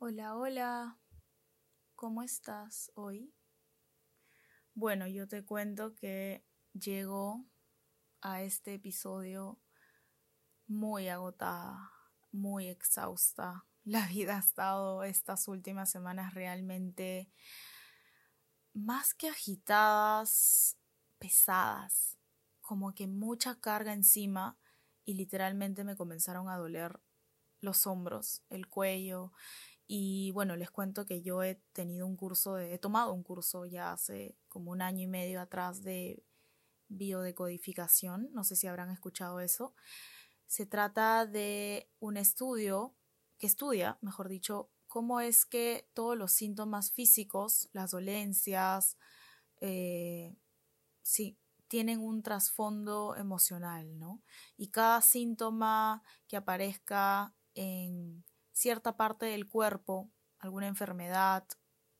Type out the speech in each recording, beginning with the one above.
Hola, hola. ¿Cómo estás hoy? Bueno, yo te cuento que llego a este episodio muy agotada, muy exhausta. La vida ha estado estas últimas semanas realmente más que agitadas, pesadas, como que mucha carga encima y literalmente me comenzaron a doler los hombros, el cuello y bueno, les cuento que yo he tenido un curso, he tomado un curso ya hace como un año y medio atrás de biodecodificación, no sé si habrán escuchado eso. Se trata de un estudio que estudia, mejor dicho, cómo es que todos los síntomas físicos, las dolencias, eh, sí, tienen un trasfondo emocional, ¿no? Y cada síntoma que aparezca en cierta parte del cuerpo, alguna enfermedad,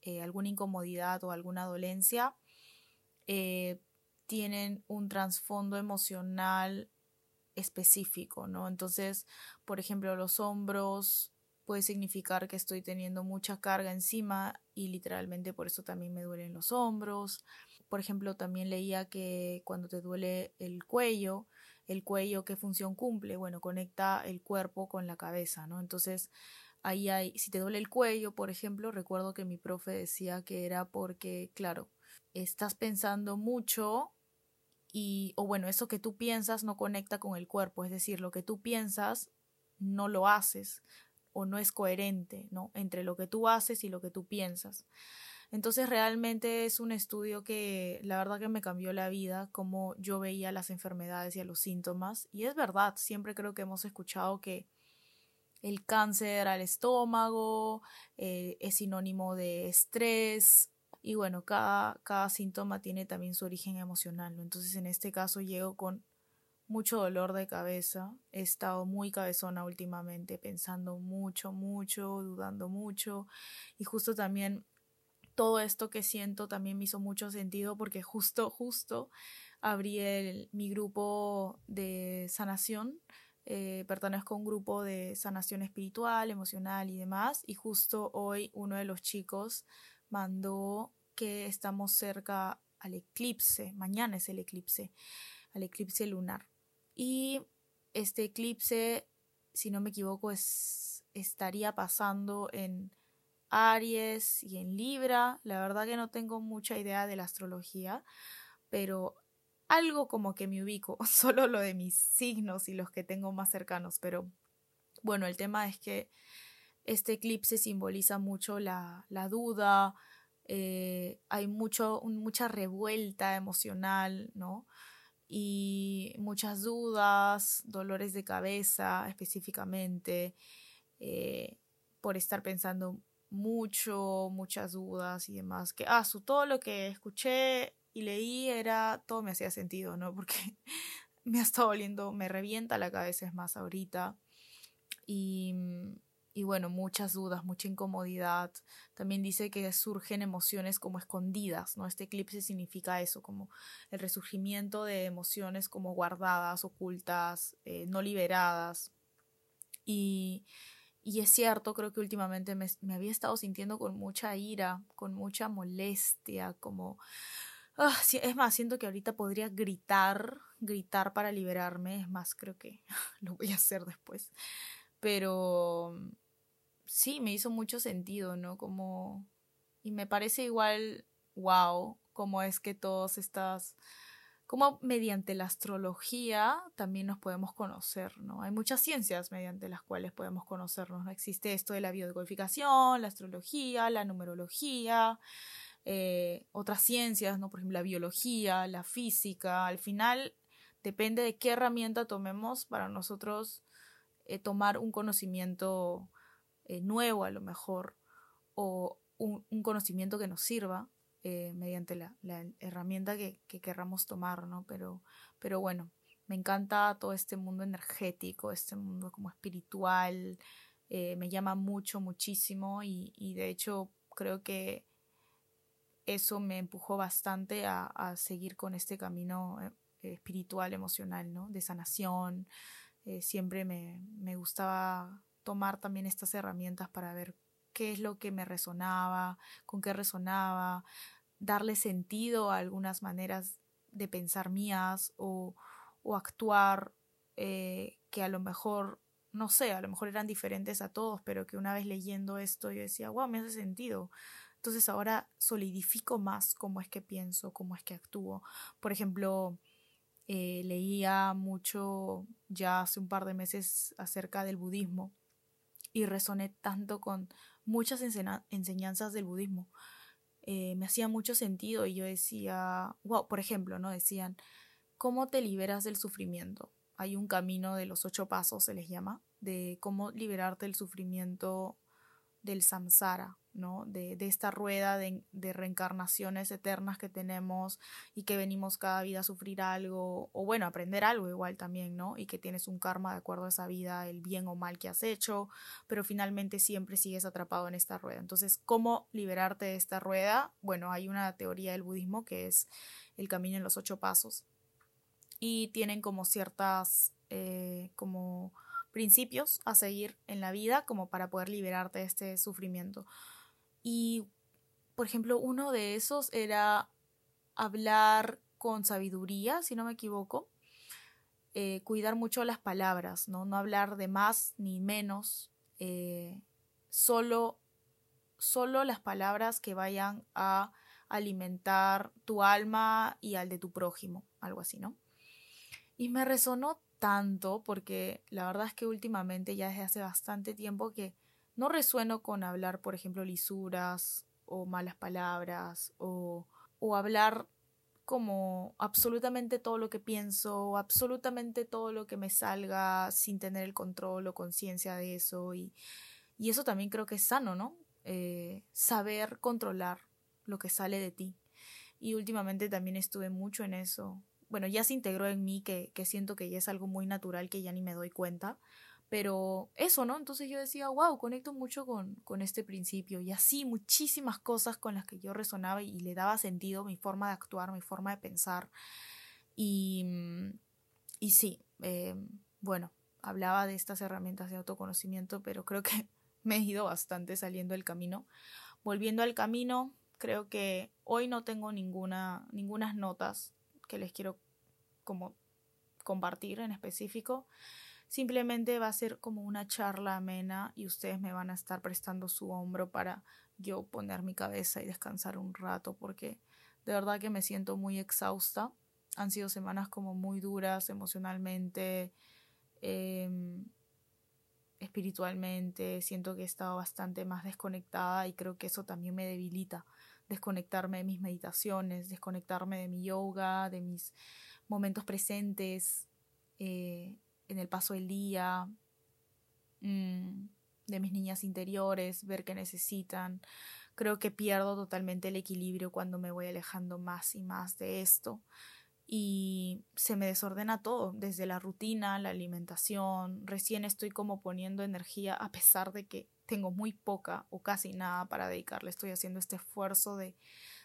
eh, alguna incomodidad o alguna dolencia, eh, tienen un trasfondo emocional específico, ¿no? Entonces, por ejemplo, los hombros puede significar que estoy teniendo mucha carga encima y literalmente por eso también me duelen los hombros. Por ejemplo, también leía que cuando te duele el cuello, el cuello, ¿qué función cumple? Bueno, conecta el cuerpo con la cabeza, ¿no? Entonces, ahí hay, si te duele el cuello, por ejemplo, recuerdo que mi profe decía que era porque, claro, estás pensando mucho y, o bueno, eso que tú piensas no conecta con el cuerpo, es decir, lo que tú piensas no lo haces o no es coherente, ¿no? Entre lo que tú haces y lo que tú piensas. Entonces realmente es un estudio que la verdad que me cambió la vida, como yo veía las enfermedades y a los síntomas. Y es verdad, siempre creo que hemos escuchado que el cáncer al estómago eh, es sinónimo de estrés, y bueno, cada, cada síntoma tiene también su origen emocional. Entonces en este caso llego con mucho dolor de cabeza, he estado muy cabezona últimamente, pensando mucho, mucho, dudando mucho y justo también todo esto que siento también me hizo mucho sentido porque justo, justo abrí mi grupo de sanación, eh, pertenezco a un grupo de sanación espiritual, emocional y demás y justo hoy uno de los chicos mandó que estamos cerca al eclipse, mañana es el eclipse, al eclipse lunar. Y este eclipse, si no me equivoco, es, estaría pasando en Aries y en Libra. La verdad que no tengo mucha idea de la astrología, pero algo como que me ubico, solo lo de mis signos y los que tengo más cercanos, pero bueno, el tema es que este eclipse simboliza mucho la, la duda, eh, hay mucho, mucha revuelta emocional, ¿no? Y muchas dudas, dolores de cabeza específicamente, eh, por estar pensando mucho, muchas dudas y demás, que, ah, su, todo lo que escuché y leí era, todo me hacía sentido, ¿no? Porque me ha estado doliendo, me revienta la cabeza es más ahorita. Y y bueno, muchas dudas, mucha incomodidad. También dice que surgen emociones como escondidas, ¿no? Este eclipse significa eso, como el resurgimiento de emociones como guardadas, ocultas, eh, no liberadas. Y, y, es cierto, creo que últimamente me, había estado sintiendo con mucha ira, con mucha molestia, como... Ah, es más, siento que ahorita podría gritar, gritar para liberarme. Es más, creo que lo voy a hacer después. Pero sí, me hizo mucho sentido, ¿no? Como, y me parece igual, wow, como es que todos estas, como mediante la astrología también nos podemos conocer, ¿no? Hay muchas ciencias mediante las cuales podemos conocernos, ¿no? Existe esto de la biodecodificación, la astrología, la numerología, eh, otras ciencias, ¿no? Por ejemplo, la biología, la física, al final depende de qué herramienta tomemos para nosotros eh, tomar un conocimiento eh, nuevo a lo mejor o un, conocimiento que nos sirva eh, mediante la, herramienta que, querramos tomar, ¿no? Pero, pero bueno, me encanta todo este mundo energético, este mundo como espiritual, eh, me llama mucho, muchísimo y, y, de hecho creo que eso me empujó bastante a, seguir con este camino espiritual, emocional, ¿no? De sanación. siempre me, me gustaba tomar también estas herramientas para ver qué es lo que me resonaba, con qué resonaba, darle sentido a algunas maneras de pensar mías o, o actuar eh, que a lo mejor, no sé, a lo mejor eran diferentes a todos, pero que una vez leyendo esto yo decía, wow, me hace sentido. Entonces ahora solidifico más cómo es que pienso, cómo es que actúo. Por ejemplo, eh, leía mucho ya hace un par de meses acerca del budismo y resoné tanto con muchas enseñanzas del budismo. Eh, me hacía mucho sentido y yo decía, wow, por ejemplo, ¿no? Decían, ¿cómo te liberas del sufrimiento? Hay un camino de los ocho pasos, se les llama, de cómo liberarte del sufrimiento del samsara, ¿no? De, esta rueda de, reencarnaciones eternas que tenemos y que venimos cada vida a sufrir algo, o bueno, aprender algo igual también, ¿no? Y que tienes un karma de acuerdo a esa vida, el bien o mal que has hecho, pero finalmente siempre sigues atrapado en esta rueda. Entonces, ¿cómo liberarte de esta rueda? Bueno, hay una teoría del budismo que es el camino en los ocho pasos. Y tienen como ciertas, eh, como principios a seguir en la vida como para poder liberarte de este sufrimiento. Y, por ejemplo, uno de esos era hablar con sabiduría, si no me equivoco, eh, cuidar mucho las palabras, ¿no? no hablar de más ni menos, eh, solo, solo las palabras que vayan a alimentar tu alma y al de tu prójimo, algo así, ¿no? Y me resonó tanto porque la verdad es que últimamente ya desde hace bastante tiempo que no resueno con hablar, por ejemplo, lisuras o malas palabras o, o hablar como absolutamente todo lo que pienso, absolutamente todo lo que me salga sin tener el control o conciencia de eso y, y, eso también creo que es sano, ¿no? Eh, saber controlar lo que sale de ti. Y últimamente también estuve mucho en eso, bueno, ya se integró en mí, que, que siento que ya es algo muy natural que ya ni me doy cuenta. Pero eso, ¿no? Entonces yo decía, wow, conecto mucho con, con este principio. Y así muchísimas cosas con las que yo resonaba y, le daba sentido mi forma de actuar, mi forma de pensar. Y, mm, y sí, eh, bueno, hablaba de estas herramientas de autoconocimiento, pero creo que me he ido bastante saliendo del camino. Volviendo al camino, creo que hoy no tengo ninguna, ningunas notas que les quiero como compartir en específico. Simplemente va a ser como una charla amena y ustedes me van a estar prestando su hombro para yo poner mi cabeza y descansar un rato porque de verdad que me siento muy exhausta. Han sido semanas como muy duras emocionalmente, em, espiritualmente. Siento que he estado bastante más desconectada y creo que eso también me debilita desconectarme de mis meditaciones, desconectarme de mi yoga, de mis momentos presentes eh, en el paso del día, mm, de mis niñas interiores, ver qué necesitan. Creo que pierdo totalmente el equilibrio cuando me voy alejando más y más de esto y se me desordena todo, desde la rutina, la alimentación, recién estoy como poniendo energía a pesar de que tengo muy poca o casi nada para dedicarle, estoy haciendo este esfuerzo de,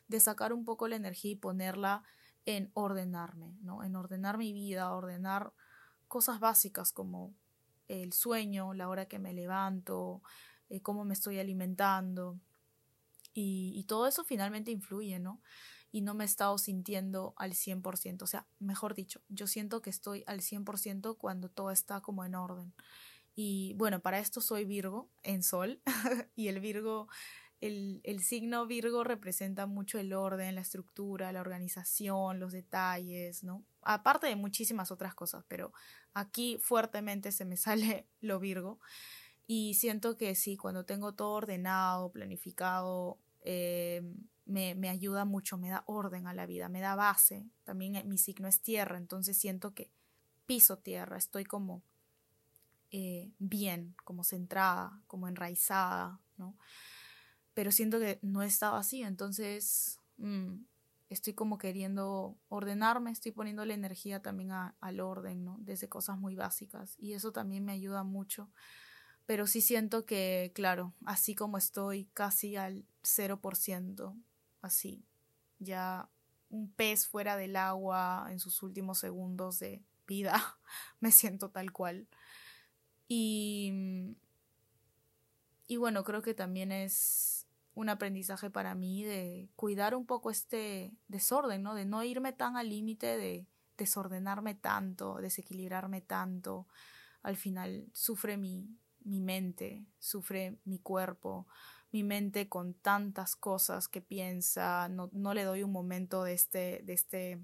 de sacar un poco la energía y ponerla en ordenarme, ¿no? En ordenar mi vida, ordenar cosas básicas como el sueño, la hora que me levanto, eh, cómo me estoy alimentando. Y, y todo eso finalmente influye, ¿no? y no me he estado sintiendo al 100%. O sea, mejor dicho, yo siento que estoy al 100% cuando todo está como en orden. Y bueno, para esto soy Virgo en Sol y el Virgo, el, el, signo Virgo representa mucho el orden, la estructura, la organización, los detalles, ¿no? Aparte de muchísimas otras cosas, pero aquí fuertemente se me sale lo Virgo. Y siento que sí, cuando tengo todo ordenado, planificado, eh, me, me, ayuda mucho, me da orden a la vida, me da base. También eh, mi signo es tierra, entonces siento que piso tierra, estoy como eh, bien, como centrada, como enraizada, ¿no? Pero siento que no estaba así, entonces mm, estoy como queriendo ordenarme, estoy poniendo la energía también al orden, ¿no? Desde cosas muy básicas y eso también me ayuda mucho pero sí siento que, claro, así como estoy casi al 0%, así, ya un pez fuera del agua en sus últimos segundos de vida, me siento tal cual. Y, y bueno, creo que también es un aprendizaje para mí de cuidar un poco este desorden, ¿no? De no irme tan al límite de desordenarme tanto, desequilibrarme tanto. Al final sufre mi, mi mente, sufre mi cuerpo, mi mente con tantas cosas que piensa, no, no le doy un momento de este, de este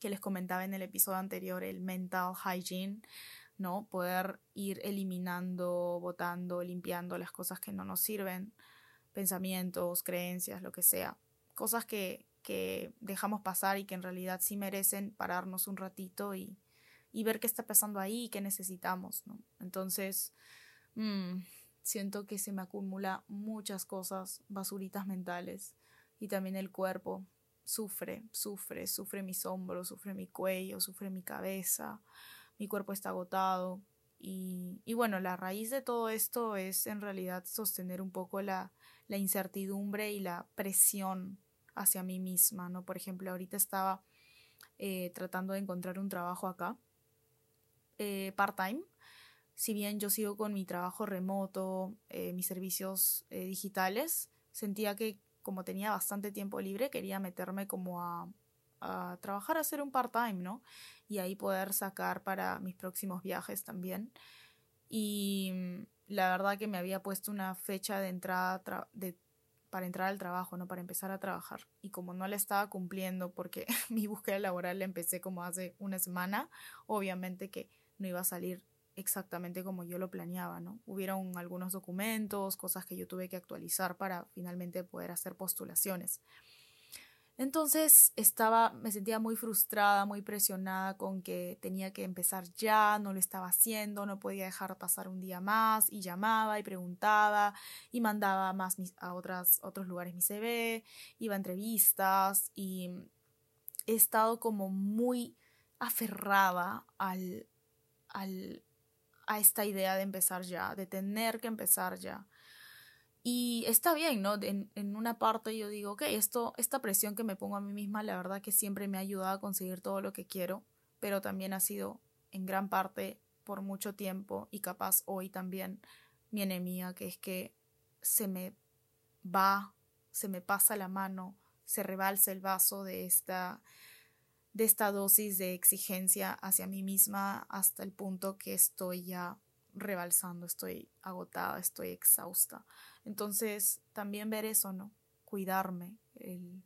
que les comentaba en el episodio anterior, el mental hygiene, ¿no? Poder ir eliminando, botando, limpiando las cosas que no nos sirven, pensamientos, creencias, lo que sea, cosas que, dejamos pasar y que en realidad sí merecen pararnos un ratito y, ver qué está pasando ahí y qué necesitamos, ¿no? Entonces, mmm, siento que se me acumula muchas cosas, basuritas mentales y también el cuerpo sufre, sufre, sufre mis hombros, sufre mi cuello, sufre mi cabeza, mi cuerpo está agotado. Y, bueno, la raíz de todo esto es en realidad sostener un poco la, la incertidumbre y la presión hacia mí misma, ¿no? Por ejemplo, ahorita estaba eh, tratando de encontrar un trabajo acá, eh, part-time. Si bien yo sigo con mi trabajo remoto, eh, mis servicios digitales, sentía que como tenía bastante tiempo libre, quería meterme como a, a trabajar, a hacer un part-time, ¿no? Y ahí poder sacar para mis próximos viajes también. Y mm, la verdad que me había puesto una fecha de entrada para entrar al trabajo, ¿no? Para empezar a trabajar. Y como no la estaba cumpliendo porque mi búsqueda laboral la empecé como hace una semana, obviamente que no iba a salir exactamente como yo lo planeaba, ¿no? Hubieron algunos documentos, cosas que yo tuve que actualizar para finalmente poder hacer postulaciones. Entonces estaba, me sentía muy frustrada, muy presionada con que tenía que empezar ya, no lo estaba haciendo, no podía dejar pasar un día más y llamaba y preguntaba y mandaba más a otras, otros lugares mi CV, iba a entrevistas y he estado como muy aferrada al, al, a esta idea de empezar ya, de tener que empezar ya. Y está bien, ¿no? En, en, una parte yo digo, ok, esto, esta presión que me pongo a mí misma, la verdad que siempre me ha ayudado a conseguir todo lo que quiero, pero también ha sido en gran parte por mucho tiempo y capaz hoy también mi enemiga, que es que se me va, se me pasa la mano, se rebalsa el vaso de esta de esta dosis de exigencia hacia mí misma hasta el punto que estoy ya rebalsando, estoy agotada, estoy exhausta. Entonces, también ver eso, ¿no? Cuidarme, el,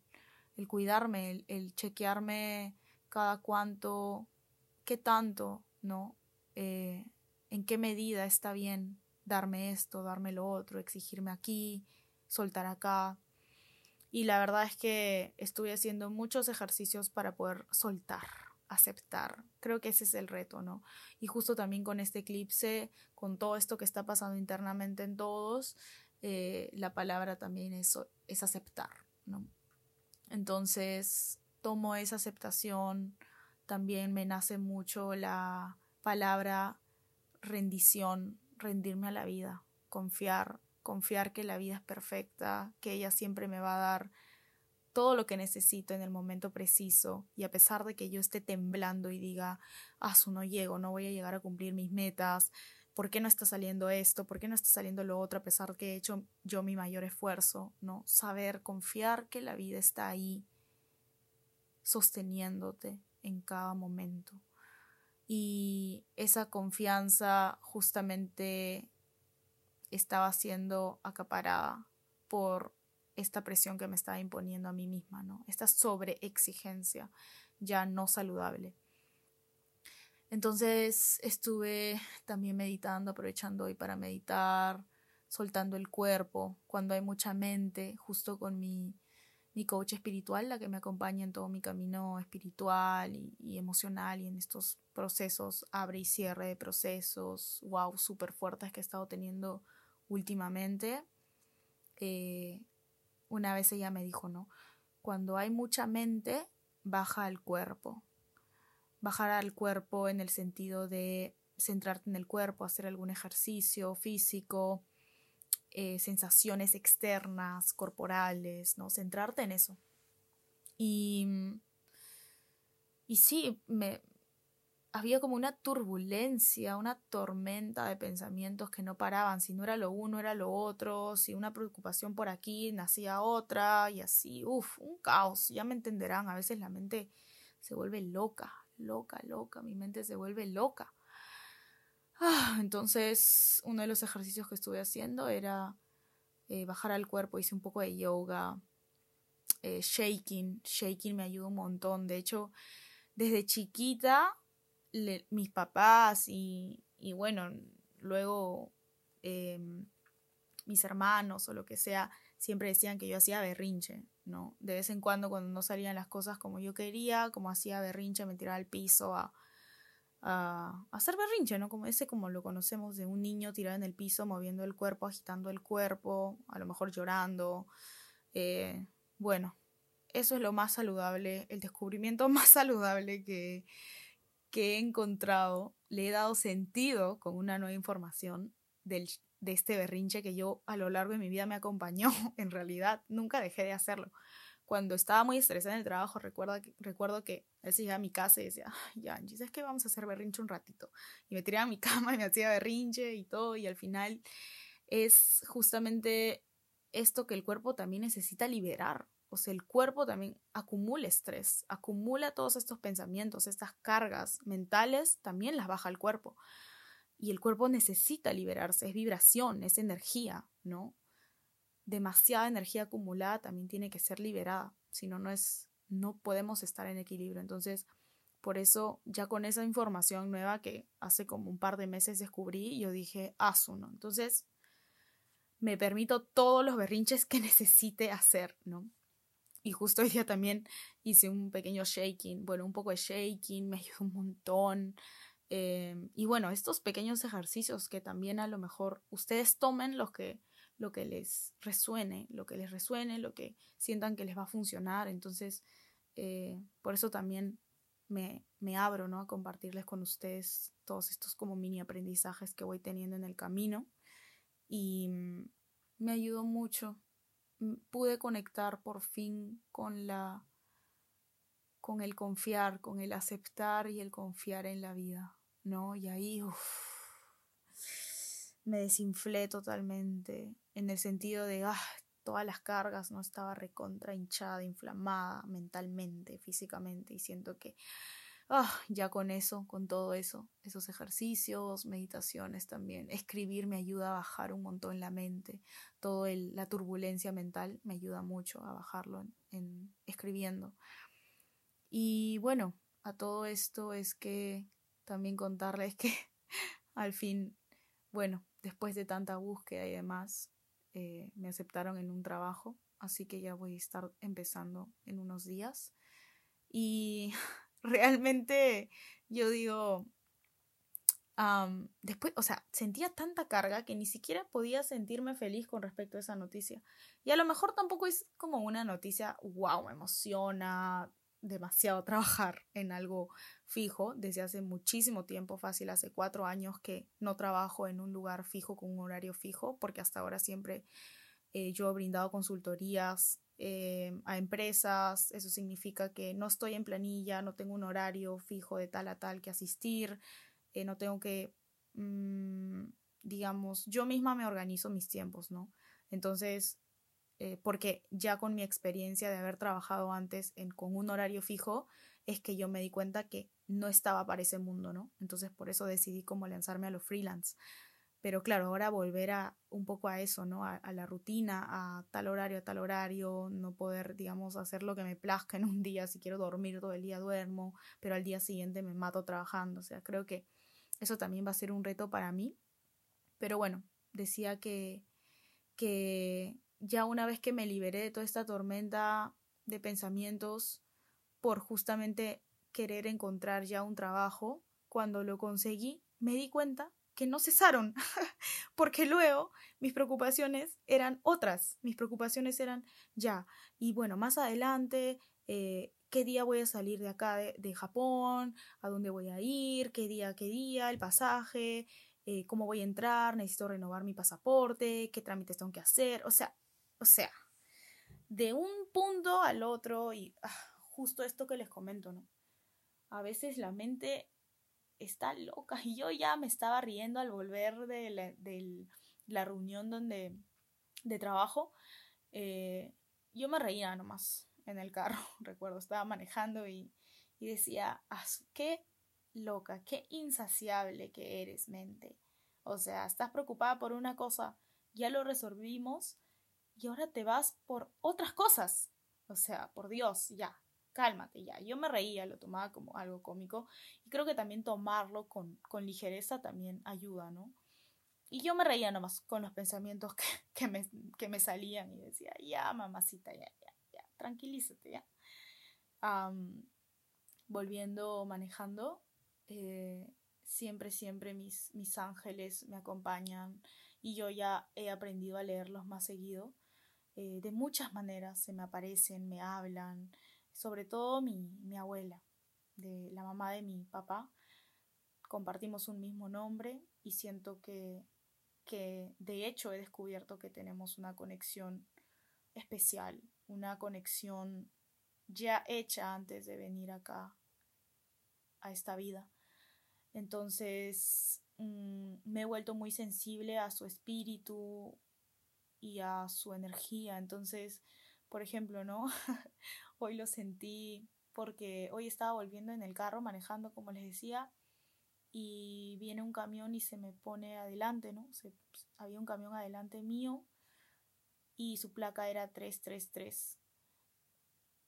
el cuidarme, el, chequearme cada cuánto, qué tanto, ¿no? Eh, en qué medida está bien darme esto, darme lo otro, exigirme aquí, soltar acá, y la verdad es que estuve haciendo muchos ejercicios para poder soltar, aceptar. Creo que ese es el reto, ¿no? Y justo también con este eclipse, con todo esto que está pasando internamente en todos, eh, la palabra también es, es aceptar, ¿no? Entonces, tomo esa aceptación, también me nace mucho la palabra rendición, rendirme a la vida, confiar, confiar que la vida es perfecta, que ella siempre me va a dar todo lo que necesito en el momento preciso y a pesar de que yo esté temblando y diga, ah, su no llego, no voy a llegar a cumplir mis metas, ¿por qué no está saliendo esto? ¿Por qué no está saliendo lo otro a pesar que he hecho yo mi mayor esfuerzo? ¿No? Saber, confiar que la vida está ahí sosteniéndote en cada momento. Y esa confianza justamente estaba siendo acaparada por esta presión que me estaba imponiendo a mí misma, ¿no? Esta sobreexigencia ya no saludable. Entonces estuve también meditando, aprovechando hoy para meditar, soltando el cuerpo, cuando hay mucha mente, justo con mi, mi coach espiritual, la que me acompaña en todo mi camino espiritual y, emocional y en estos procesos, abre y cierre de procesos, wow, súper fuertes que he estado teniendo últimamente, eh, una vez ella me dijo, ¿no? Cuando hay mucha mente, baja al cuerpo. Bajar al cuerpo en el sentido de centrarte en el cuerpo, hacer algún ejercicio físico, eh, sensaciones externas, corporales, ¿no? Centrarte en eso. Y, y sí, me, había como una turbulencia, una tormenta de pensamientos que no paraban. Si no era lo uno, era lo otro. Si una preocupación por aquí, nacía otra. Y así, uff, un caos. Ya me entenderán, a veces la mente se vuelve loca, loca, loca. Mi mente se vuelve loca. Ah, entonces, uno de los ejercicios que estuve haciendo era eh, bajar al cuerpo. Hice un poco de yoga, eh, shaking. Shaking me ayuda un montón. De hecho, desde chiquita mis papás y, bueno, luego em, mis hermanos o lo que sea, siempre decían que yo hacía berrinche, ¿no? De vez en cuando cuando no salían las cosas como yo quería, como hacía berrinche, me tiraba al piso a, a, hacer berrinche, ¿no? Como ese como lo conocemos de un niño tirado en el piso, moviendo el cuerpo, agitando el cuerpo, a lo mejor llorando. Eh, bueno, eso es lo más saludable, el descubrimiento más saludable que, que he encontrado, le he dado sentido con una nueva información del, de este berrinche que yo a lo largo de mi vida me acompañó. En realidad, nunca dejé de hacerlo. Cuando estaba muy estresada en el trabajo, recuerdo que, recuerdo que a veces a mi casa y decía, ya, Angie, ¿sabes qué? Vamos a hacer berrinche un ratito. Y me tiraba a mi cama y me hacía berrinche y todo. Y al final es justamente esto que el cuerpo también necesita liberar o sea, el cuerpo también acumula estrés, acumula todos estos pensamientos, estas cargas mentales, también las baja el cuerpo. Y el cuerpo necesita liberarse, es vibración, es energía, ¿no? Demasiada energía acumulada también tiene que ser liberada, si no, no es, no podemos estar en equilibrio. Entonces, por eso, ya con esa información nueva que hace como un par de meses descubrí, yo dije, haz uno. Entonces, me permito todos los berrinches que necesite hacer, ¿no? Y justo hoy día también hice un pequeño shaking, bueno, un poco de shaking, me ayudó un montón. Em, y bueno, estos pequeños ejercicios que también a lo mejor ustedes tomen lo que, lo que les resuene, lo que les resuene, lo que sientan que les va a funcionar. Entonces, eh, por eso también me, me abro ¿no? a compartirles con ustedes todos estos como mini aprendizajes que voy teniendo en el camino. Y mm, me ayudó mucho pude conectar por fin con la con el confiar, con el aceptar y el confiar en la vida, ¿no? Y ahí me desinflé totalmente en el sentido de ah, todas las cargas, no estaba recontra hinchada, inflamada mentalmente, físicamente y siento que ah, ya con eso, con todo eso, esos ejercicios, meditaciones también, escribir me ayuda a bajar un montón la mente, toda la turbulencia mental me ayuda mucho a bajarlo en, escribiendo. Y bueno, a todo esto es que también contarles que al fin, bueno, después de tanta búsqueda y demás, eh, me aceptaron en un trabajo, así que ya voy a estar empezando en unos días. Y realmente yo digo, después, o sea, sentía tanta carga que ni siquiera podía sentirme feliz con respecto a esa noticia. Y a lo mejor tampoco es como una noticia, wow, me emociona demasiado trabajar en algo fijo desde hace muchísimo tiempo, fácil, hace cuatro años que no trabajo en un lugar fijo con un horario fijo, porque hasta ahora siempre eh, yo he brindado consultorías eh, a empresas, eso significa que no estoy en planilla, no tengo un horario fijo de tal a tal que asistir, eh, no tengo que, mm, digamos, yo misma me organizo mis tiempos, ¿no? Entonces, eh, porque ya con mi experiencia de haber trabajado antes en, con un horario fijo, es que yo me di cuenta que no estaba para ese mundo, ¿no? Entonces, por eso decidí como lanzarme a los freelance. Pero claro, ahora volver a un poco a eso, ¿no? A, la rutina, a tal horario, a tal horario, no poder, digamos, hacer lo que me plazca en un día. Si quiero dormir todo el día, duermo, pero al día siguiente me mato trabajando. O sea, creo que eso también va a ser un reto para mí. Pero bueno, decía que, que ya una vez que me liberé de toda esta tormenta de pensamientos por justamente querer encontrar ya un trabajo, cuando lo conseguí, me di cuenta que no cesaron, porque luego mis preocupaciones eran otras, mis preocupaciones eran ya, y bueno, más adelante, eh, qué día voy a salir de acá de, Japón, a dónde voy a ir, qué día, qué día, el pasaje, eh, cómo voy a entrar, necesito renovar mi pasaporte, qué trámites tengo que hacer, o sea, o sea, de un punto al otro y ah, justo esto que les comento, ¿no? A veces la mente está loca. Y yo ya me estaba riendo al volver de la, de la reunión donde, de trabajo. Eh, yo me reía nomás en el carro, recuerdo, estaba manejando y, y decía, qué loca, qué insaciable que eres, mente. O sea, estás preocupada por una cosa, ya lo resolvimos y ahora te vas por otras cosas. O sea, por Dios, ya, cálmate ya. Yo me reía, lo tomaba como algo cómico y creo que también tomarlo con, con ligereza también ayuda, ¿no? Y yo me reía nomás con los pensamientos que, que, me, que me salían y decía, ya, mamacita, ya, ya, ya, tranquilízate, ya. volviendo manejando, eh, siempre, siempre mis, mis ángeles me acompañan y yo ya he aprendido a leerlos más seguido. Eh, de muchas maneras se me aparecen, me hablan, sobre todo mi, mi abuela, de la mamá de mi papá. Compartimos un mismo nombre y siento que, que de hecho he descubierto que tenemos una conexión especial, una conexión ya hecha antes de venir acá a esta vida. Entonces mm, me he vuelto muy sensible a su espíritu y a su energía. Entonces, por ejemplo, ¿no? hoy lo sentí porque hoy estaba volviendo en el carro manejando, como les decía, y viene un camión y se me pone adelante, ¿no? Se, había un camión adelante mío y su placa era 333.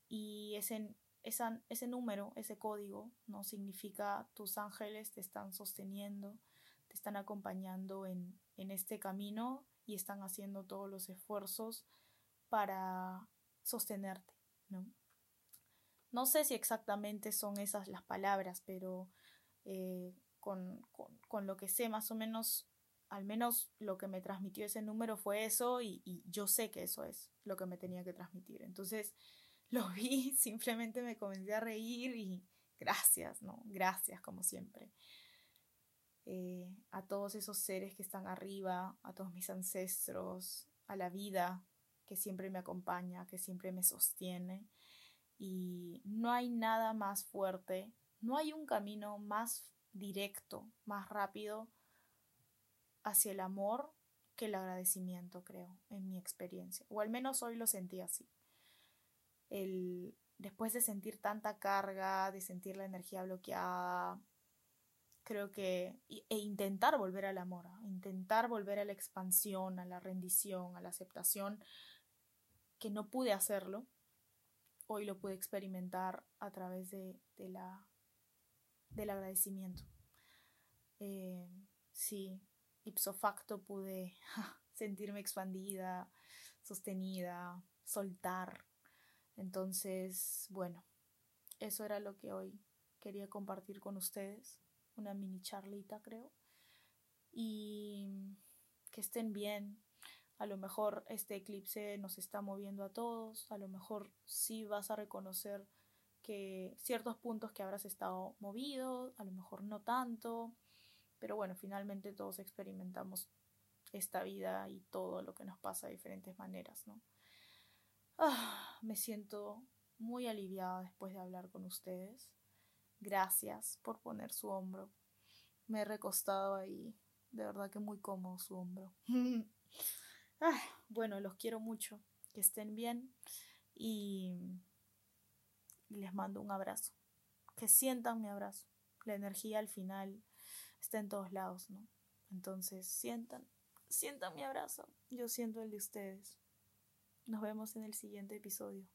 Y ese, ese número, ese código, ¿no? Significa tus ángeles te están sosteniendo, te están acompañando en, en este camino y están haciendo todos los esfuerzos para sostenerte, ¿no? No sé si exactamente son esas las palabras, pero eh, con, con, con, lo que sé más o menos, al menos lo que me transmitió ese número fue eso y, yo sé que eso es lo que me tenía que transmitir. Entonces, lo vi, simplemente me comencé a reír y gracias, ¿no? Gracias como siempre. Eh, a todos esos seres que están arriba, a todos mis ancestros, a la vida que siempre me acompaña, que siempre me sostiene. Y no hay nada más fuerte, no hay un camino más directo, más rápido hacia el amor que el agradecimiento, creo, en mi experiencia. O al menos hoy lo sentí así el después de sentir tanta carga, de sentir la energía bloqueada, creo que e intentar volver al amor, ¿ah? intentar volver a la expansión, a la rendición, a la aceptación, que no pude hacerlo, hoy lo pude experimentar a través de, de la, del agradecimiento. Eh, sí, ipso facto pude sentirme expandida, sostenida, soltar, entonces, bueno, eso era lo que hoy quería compartir con ustedes, una mini charlita creo. Y que estén bien. A lo mejor este eclipse nos está moviendo a todos, a lo mejor sí vas a reconocer que ciertos puntos que habrás estado movido, a lo mejor no tanto, pero bueno, finalmente todos experimentamos esta vida y todo lo que nos pasa de diferentes maneras, ¿no? Ah, me siento muy aliviada después de hablar con ustedes. Gracias por poner su hombro. Me he recostado ahí. De verdad que muy cómodo su hombro. bueno, los quiero mucho. Que estén bien. Y les mando un abrazo. Que sientan mi abrazo. La energía al final está en todos lados, ¿no? Entonces sientan, sientan mi abrazo. Yo siento el de ustedes. Nos vemos en el siguiente episodio.